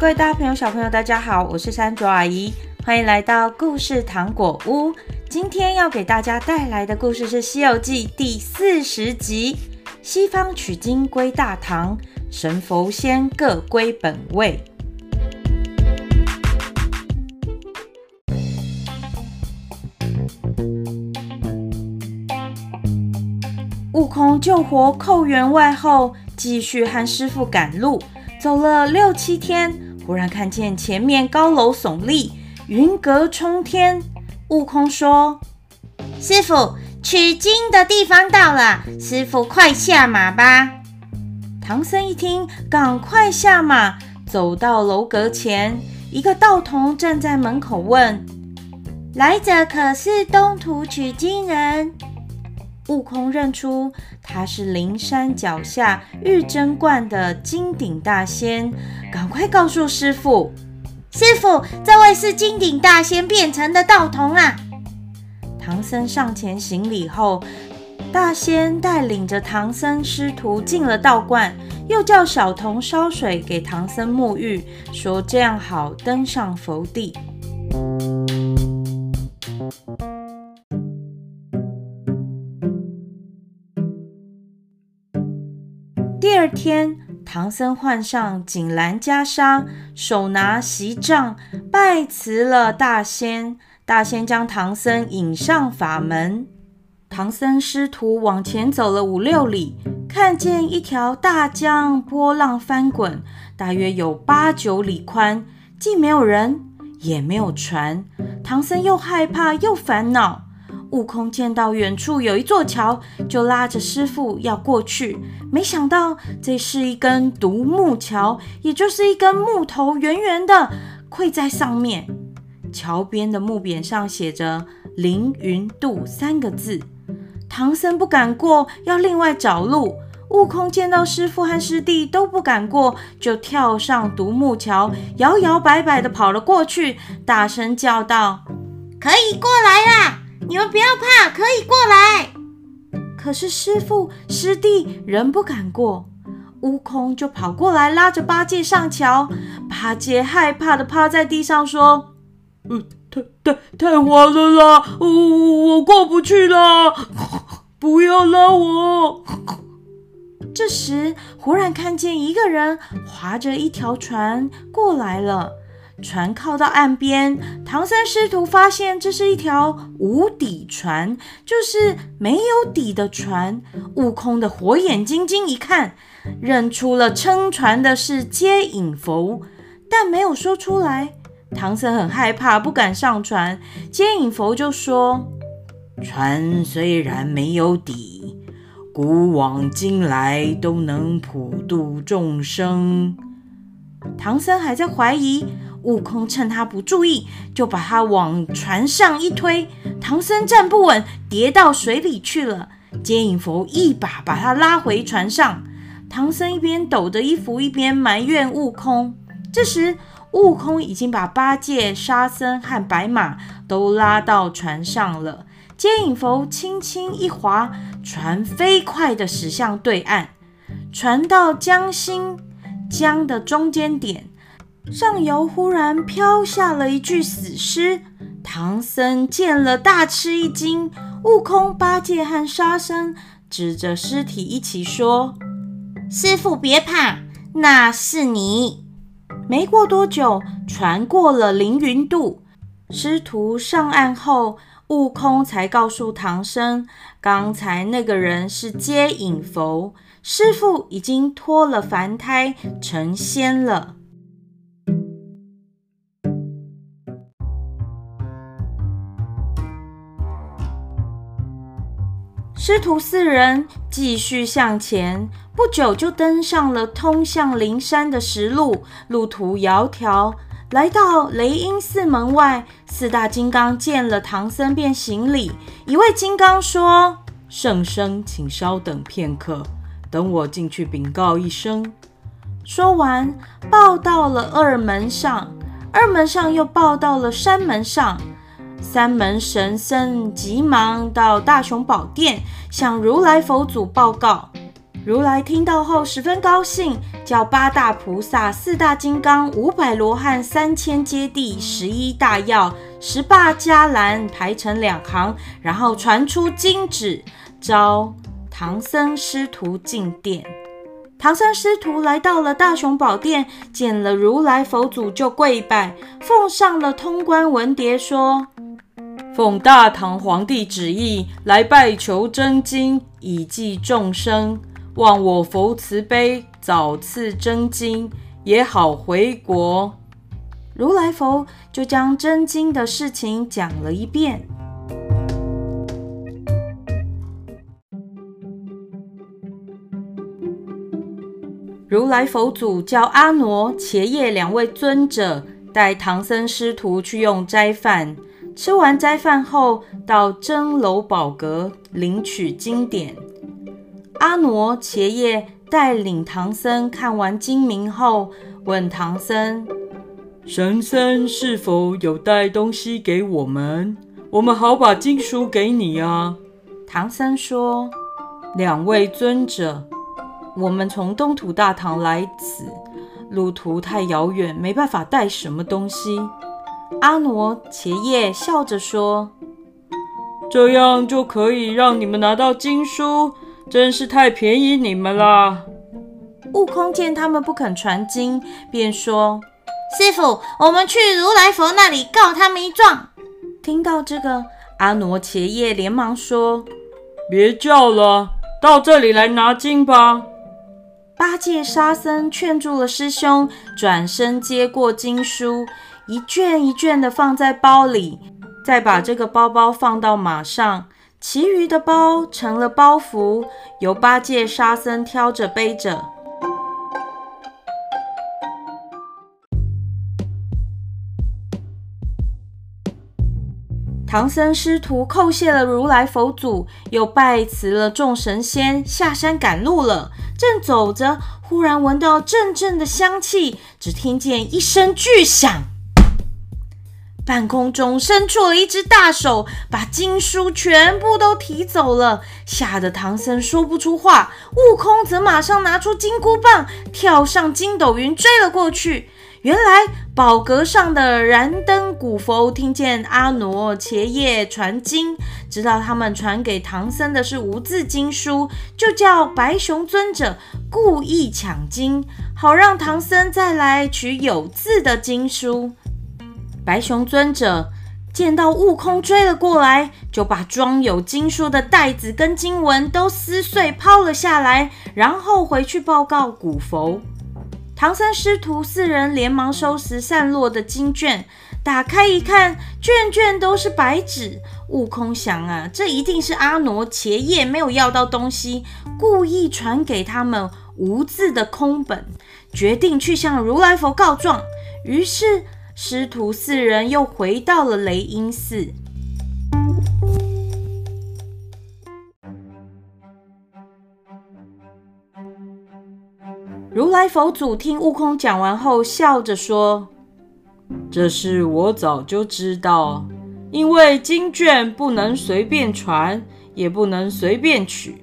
各位大朋友、小朋友，大家好，我是山竹阿姨，欢迎来到故事糖果屋。今天要给大家带来的故事是《西游记》第四十集：西方取经归大唐，神佛仙各归本位。悟空救活寇员外后，继续和师傅赶路，走了六七天。忽然看见前面高楼耸立，云阁冲天。悟空说：“师傅，取经的地方到了，师傅快下马吧。”唐僧一听，赶快下马，走到楼阁前，一个道童站在门口问：“来者可是东土取经人？”悟空认出他是灵山脚下玉真观的金顶大仙，赶快告诉师傅：“师傅，这位是金顶大仙变成的道童啊！”唐僧上前行礼后，大仙带领着唐僧师徒进了道观，又叫小童烧水给唐僧沐浴，说这样好登上佛地。天，唐僧换上锦襕袈裟，手拿锡杖，拜辞了大仙。大仙将唐僧引上法门。唐僧师徒往前走了五六里，看见一条大江，波浪翻滚，大约有八九里宽，既没有人，也没有船。唐僧又害怕又烦恼。悟空见到远处有一座桥，就拉着师父要过去。没想到这是一根独木桥，也就是一根木头圆圆的跪在上面。桥边的木匾上写着“凌云渡”三个字。唐僧不敢过，要另外找路。悟空见到师父和师弟都不敢过，就跳上独木桥，摇摇摆摆地跑了过去，大声叫道：“可以过来啦！”你们不要怕，可以过来。可是师傅师弟仍不敢过，悟空就跑过来拉着八戒上桥。八戒害怕的趴在地上说：“呃，太太太滑了啦，我、呃、我过不去啦，不要拉我。”这时忽然看见一个人划着一条船过来了。船靠到岸边，唐僧师徒发现这是一条无底船，就是没有底的船。悟空的火眼金睛一看，认出了撑船的是接引佛，但没有说出来。唐僧很害怕，不敢上船。接引佛就说：“船虽然没有底，古往今来都能普度众生。”唐僧还在怀疑。悟空趁他不注意，就把他往船上一推，唐僧站不稳，跌到水里去了。接引佛一把把他拉回船上，唐僧一边抖着衣服，一边埋怨悟空。这时，悟空已经把八戒、沙僧和白马都拉到船上了。接引佛轻轻一划，船飞快地驶向对岸。船到江心，江的中间点。上游忽然飘下了一具死尸，唐僧见了大吃一惊。悟空、八戒和沙僧指着尸体一起说：“师傅别怕，那是你。”没过多久，船过了凌云渡，师徒上岸后，悟空才告诉唐僧，刚才那个人是接引佛，师傅已经脱了凡胎，成仙了。师徒四人继续向前，不久就登上了通向灵山的石路，路途遥迢。来到雷音寺门外，四大金刚见了唐僧便行礼。一位金刚说：“圣僧，请稍等片刻，等我进去禀告一声。”说完，报到了二门上，二门上又报到了山门上。三门神僧急忙到大雄宝殿向如来佛祖报告。如来听到后十分高兴，叫八大菩萨、四大金刚、五百罗汉、三千揭谛、十一大药、十八伽蓝排成两行，然后传出金旨，召唐僧师徒进殿。唐僧师徒来到了大雄宝殿，见了如来佛祖就跪拜，奉上了通关文牒，说：“奉大唐皇帝旨意来拜求真经，以济众生。”望我佛慈悲，早赐真经，也好回国。如来佛就将真经的事情讲了一遍。如来佛祖叫阿傩、伽叶两位尊者带唐僧师徒去用斋饭，吃完斋饭后，到真楼宝阁领取经典。阿傩、伽叶带领唐僧看完经名后，问唐僧：“神僧是否有带东西给我们？我们好把经书给你啊。”唐僧说：“两位尊者，我们从东土大唐来此，路途太遥远，没办法带什么东西。”阿傩、伽叶笑着说：“这样就可以让你们拿到经书。”真是太便宜你们了。悟空见他们不肯传经，便说：“师傅，我们去如来佛那里告他们一状。”听到这个，阿傩、伽叶连忙说：“别叫了，到这里来拿经吧。”八戒、沙僧劝住了师兄，转身接过经书，一卷一卷的放在包里，再把这个包包放到马上。其余的包成了包袱，由八戒、沙僧挑着背着。唐僧师徒叩谢了如来佛祖，又拜辞了众神仙，下山赶路了。正走着，忽然闻到阵阵的香气，只听见一声巨响。半空中伸出了一只大手，把经书全部都提走了，吓得唐僧说不出话。悟空则马上拿出金箍棒，跳上筋斗云追了过去。原来宝阁上的燃灯古佛听见阿傩、伽叶传经，知道他们传给唐僧的是无字经书，就叫白熊尊者故意抢经，好让唐僧再来取有字的经书。白熊尊者见到悟空追了过来，就把装有经书的袋子跟经文都撕碎抛了下来，然后回去报告古佛。唐僧师徒四人连忙收拾散落的经卷，打开一看，卷卷都是白纸。悟空想啊，这一定是阿傩、伽叶没有要到东西，故意传给他们无字的空本，决定去向如来佛告状。于是。师徒四人又回到了雷音寺。如来佛祖听悟空讲完后，笑着说：“这事我早就知道，因为经卷不能随便传，也不能随便取。”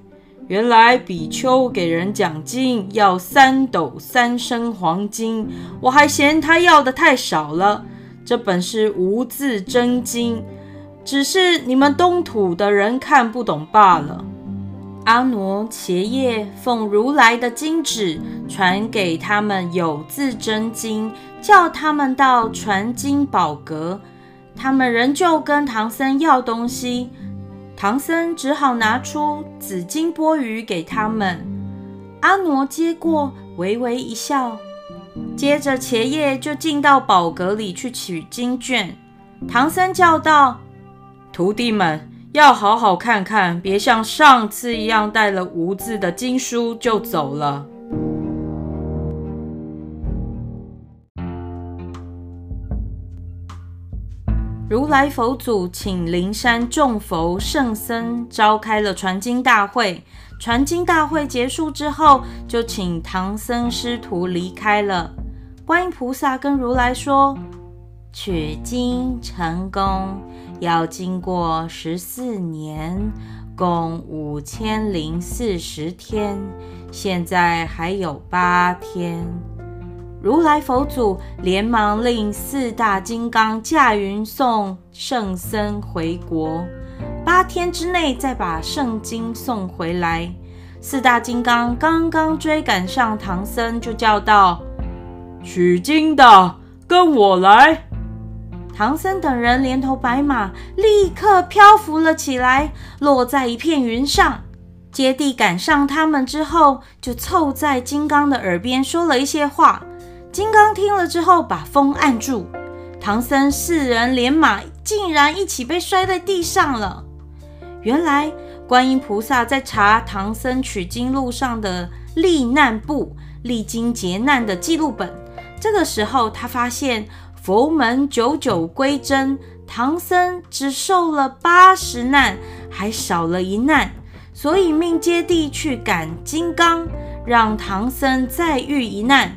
原来比丘给人讲经要三斗三升黄金，我还嫌他要的太少了。这本是无字真经，只是你们东土的人看不懂罢了。阿傩、伽叶奉如来的经旨，传给他们有字真经，叫他们到传经宝阁。他们仍旧跟唐僧要东西。唐僧只好拿出紫金钵盂给他们，阿傩接过，微微一笑。接着伽叶就进到宝阁里去取经卷。唐僧叫道：“徒弟们要好好看看，别像上次一样带了无字的经书就走了。”如来佛祖请灵山众佛圣僧召开了传经大会。传经大会结束之后，就请唐僧师徒离开了。观音菩萨跟如来说：“取经成功要经过十四年，共五千零四十天。现在还有八天。如来佛祖连忙令四大金刚驾云送圣僧回国，八天之内再把圣经送回来。四大金刚刚刚追赶上唐僧，就叫道：“取经的，跟我来！”唐僧等人连头白马立刻漂浮了起来，落在一片云上。揭谛赶上他们之后，就凑在金刚的耳边说了一些话。金刚听了之后，把风按住。唐僧四人连马竟然一起被摔在地上了。原来观音菩萨在查唐僧取经路上的历难簿，历经劫难的记录本。这个时候，他发现。佛门九九归真，唐僧只受了八十难，还少了一难，所以命接地去赶金刚，让唐僧再遇一难。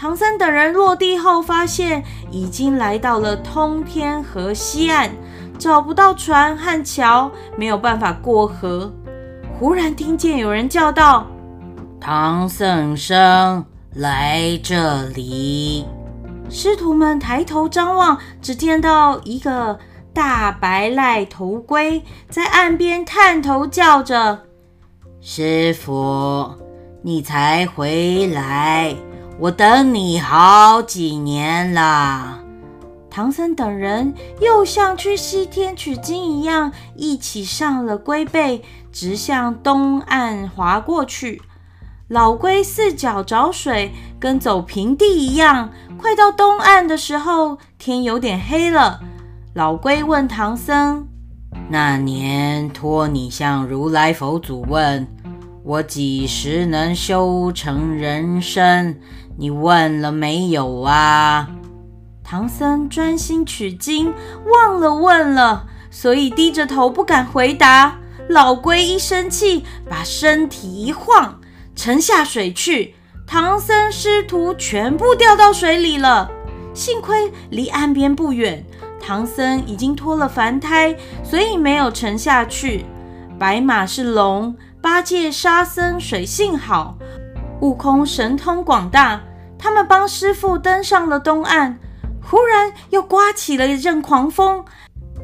唐僧等人落地后，发现已经来到了通天河西岸，找不到船和桥，没有办法过河。忽然听见有人叫道：“唐僧生来这里。”师徒们抬头张望，只见到一个大白赖头龟在岸边探头叫着：“师傅，你才回来，我等你好几年了。”唐僧等人又像去西天取经一样，一起上了龟背，直向东岸划过去。老龟四脚找水，跟走平地一样。快到东岸的时候，天有点黑了。老龟问唐僧：“那年托你向如来佛祖问，我几时能修成人身？你问了没有啊？”唐僧专心取经，忘了问了，所以低着头不敢回答。老龟一生气，把身体一晃。沉下水去，唐僧师徒全部掉到水里了。幸亏离岸边不远，唐僧已经脱了凡胎，所以没有沉下去。白马是龙，八戒、沙僧水性好，悟空神通广大，他们帮师傅登上了东岸。忽然又刮起了一阵狂风，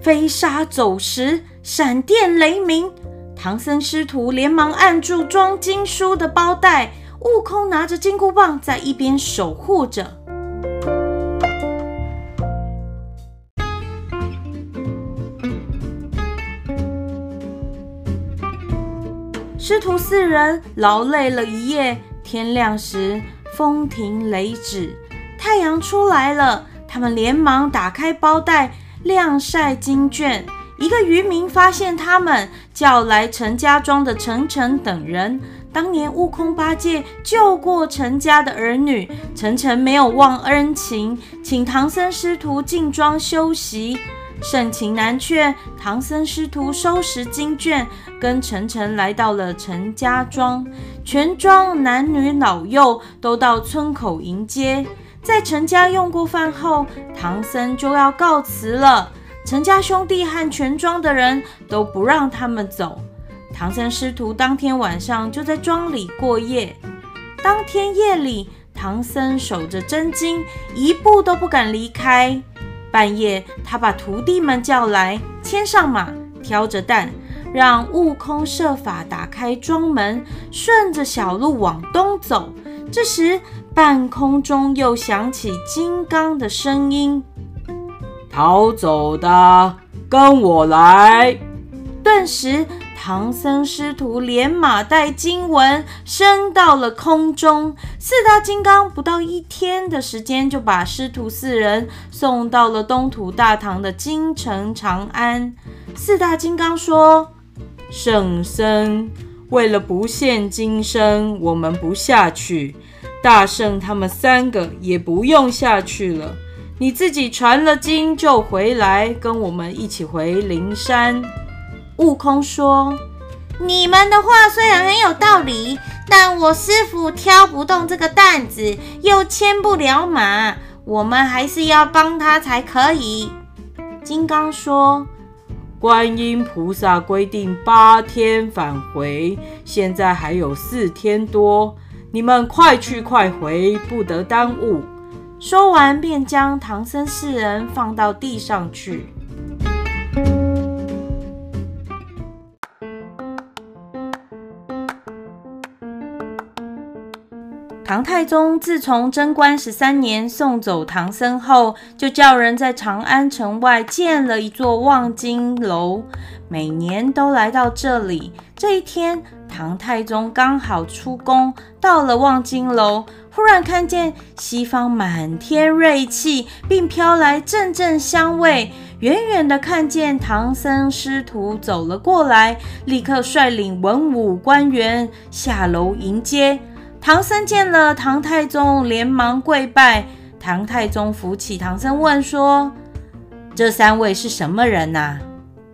飞沙走石，闪电雷鸣。唐僧师徒连忙按住装经书的包袋，悟空拿着金箍棒在一边守护着。师徒四人劳累了一夜，天亮时风停雷止，太阳出来了。他们连忙打开包袋，晾晒经卷。一个渔民发现他们，叫来陈家庄的陈诚等人。当年悟空、八戒救过陈家的儿女，陈诚没有忘恩情，请唐僧师徒进庄休息。盛情难却，唐僧师徒收拾经卷，跟陈诚来到了陈家庄。全庄男女老幼都到村口迎接。在陈家用过饭后，唐僧就要告辞了。陈家兄弟和全庄的人都不让他们走。唐僧师徒当天晚上就在庄里过夜。当天夜里，唐僧守着真经，一步都不敢离开。半夜，他把徒弟们叫来，牵上马，挑着担，让悟空设法打开庄门，顺着小路往东走。这时，半空中又响起金刚的声音。逃走的，跟我来！顿时，唐僧师徒连马带经文升到了空中。四大金刚不到一天的时间，就把师徒四人送到了东土大唐的京城长安。四大金刚说：“圣僧，为了不现今生，我们不下去。大圣他们三个也不用下去了。”你自己传了经就回来，跟我们一起回灵山。悟空说：“你们的话虽然很有道理，但我师傅挑不动这个担子，又牵不了马，我们还是要帮他才可以。”金刚说：“观音菩萨规定八天返回，现在还有四天多，你们快去快回，不得耽误。”说完，便将唐僧四人放到地上去。唐太宗自从贞观十三年送走唐僧后，就叫人在长安城外建了一座望京楼，每年都来到这里。这一天，唐太宗刚好出宫，到了望京楼，忽然看见西方满天瑞气，并飘来阵阵香味。远远的看见唐僧师徒走了过来，立刻率领文武官员下楼迎接。唐僧见了唐太宗，连忙跪拜。唐太宗扶起唐僧，问说：“这三位是什么人呐？”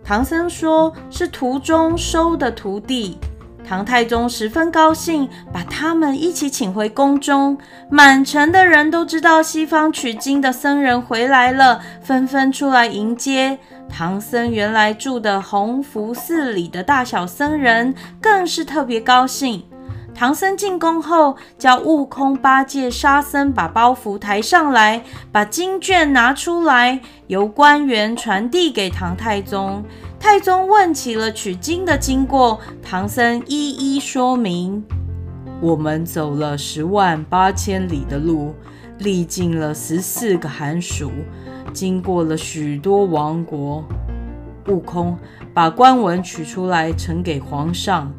唐僧说：“是途中收的徒弟。”唐太宗十分高兴，把他们一起请回宫中。满城的人都知道西方取经的僧人回来了，纷纷出来迎接。唐僧原来住的弘福寺里的大小僧人更是特别高兴。唐僧进宫后，叫悟空、八戒、沙僧把包袱抬上来，把经卷拿出来，由官员传递给唐太宗。太宗问起了取经的经过，唐僧一一说明。我们走了十万八千里的路，历经了十四个寒暑，经过了许多王国。悟空把官文取出来呈给皇上。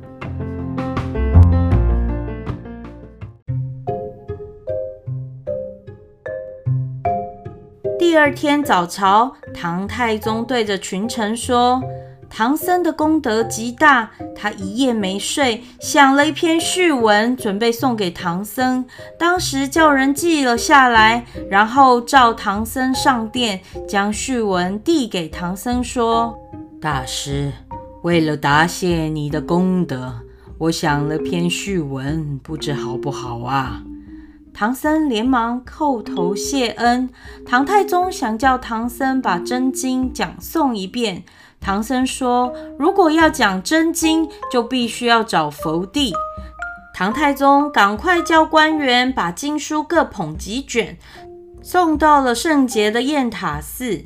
第二天早朝，唐太宗对着群臣说：“唐僧的功德极大，他一夜没睡，想了一篇序文，准备送给唐僧。当时叫人记了下来，然后召唐僧上殿，将序文递给唐僧，说：‘大师，为了答谢你的功德，我想了篇序文，不知好不好啊？’”唐僧连忙叩头谢恩。唐太宗想叫唐僧把真经讲诵一遍。唐僧说：“如果要讲真经，就必须要找佛地。”唐太宗赶快叫官员把经书各捧几卷，送到了圣洁的雁塔寺。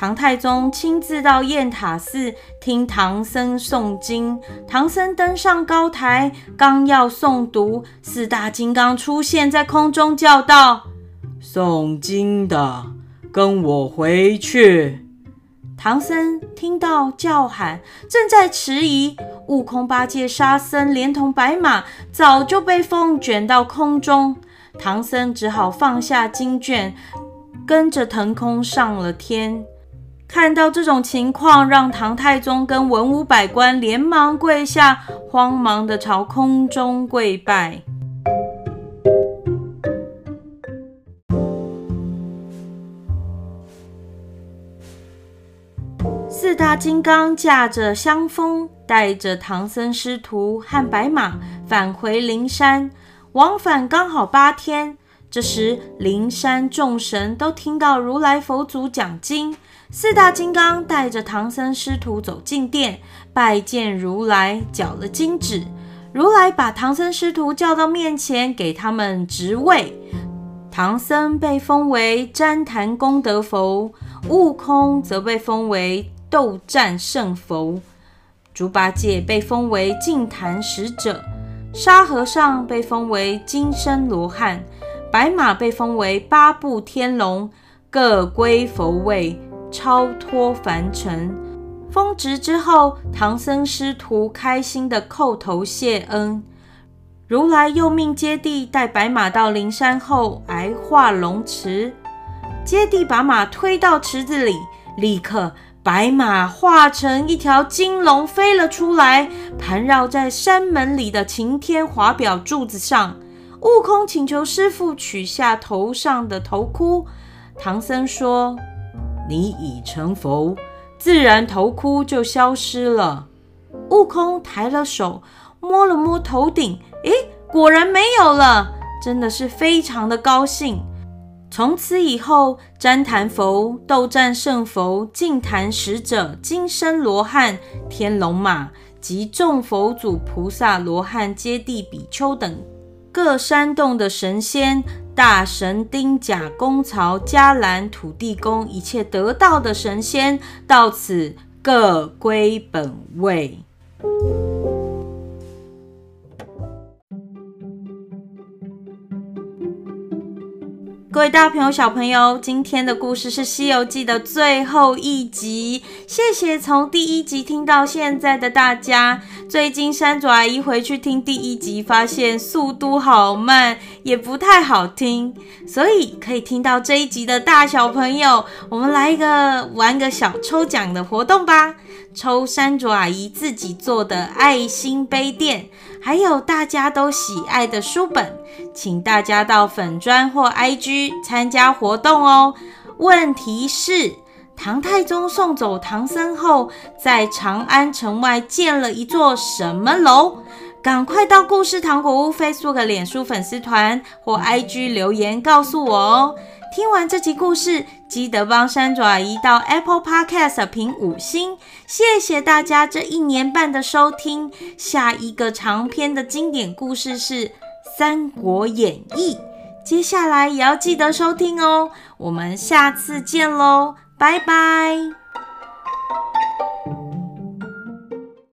唐太宗亲自到雁塔寺听唐僧诵经。唐僧登上高台，刚要诵读，四大金刚出现在空中，叫道：“诵经的，跟我回去！”唐僧听到叫喊，正在迟疑，悟空、八戒、沙僧连同白马早就被风卷到空中。唐僧只好放下经卷，跟着腾空上了天。看到这种情况，让唐太宗跟文武百官连忙跪下，慌忙的朝空中跪拜。四大金刚驾着香风，带着唐僧师徒和白马返回灵山，往返刚好八天。这时，灵山众神都听到如来佛祖讲经。四大金刚带着唐僧师徒走进殿，拜见如来，缴了金旨。如来把唐僧师徒叫到面前，给他们职位。唐僧被封为旃檀功德佛，悟空则被封为斗战胜佛，猪八戒被封为净坛使者，沙和尚被封为金身罗汉，白马被封为八部天龙，各归佛位。超脱凡尘，封职之后，唐僧师徒开心地叩头谢恩。如来又命揭谛带白马到灵山后，来化龙池。揭谛把马推到池子里，立刻白马化成一条金龙飞了出来，盘绕在山门里的擎天华表柱子上。悟空请求师傅取下头上的头箍，唐僧说。你已成佛，自然头箍就消失了。悟空抬了手，摸了摸头顶，诶，果然没有了，真的是非常的高兴。从此以后，旃檀佛、斗战胜佛、净坛使者、金身罗汉、天龙马及众佛祖、菩萨、罗汉、揭谛比丘等各山洞的神仙、大神丁甲公曹、伽蓝土地公一切得道的神仙，到此各归本位。各位大朋友、小朋友，今天的故事是《西游记》的最后一集。谢谢从第一集听到现在的大家。最近山竹阿姨回去听第一集，发现速度好慢，也不太好听，所以可以听到这一集的大小朋友，我们来一个玩个小抽奖的活动吧。抽山竹阿姨自己做的爱心杯垫，还有大家都喜爱的书本，请大家到粉专或 IG 参加活动哦。问题是，唐太宗送走唐僧后，在长安城外建了一座什么楼？赶快到故事糖果屋 Facebook、脸书粉丝团或 IG 留言告诉我哦。听完这集故事，记得帮山爪阿姨到 Apple Podcast 评五星，谢谢大家这一年半的收听。下一个长篇的经典故事是《三国演义》，接下来也要记得收听哦。我们下次见喽，拜拜。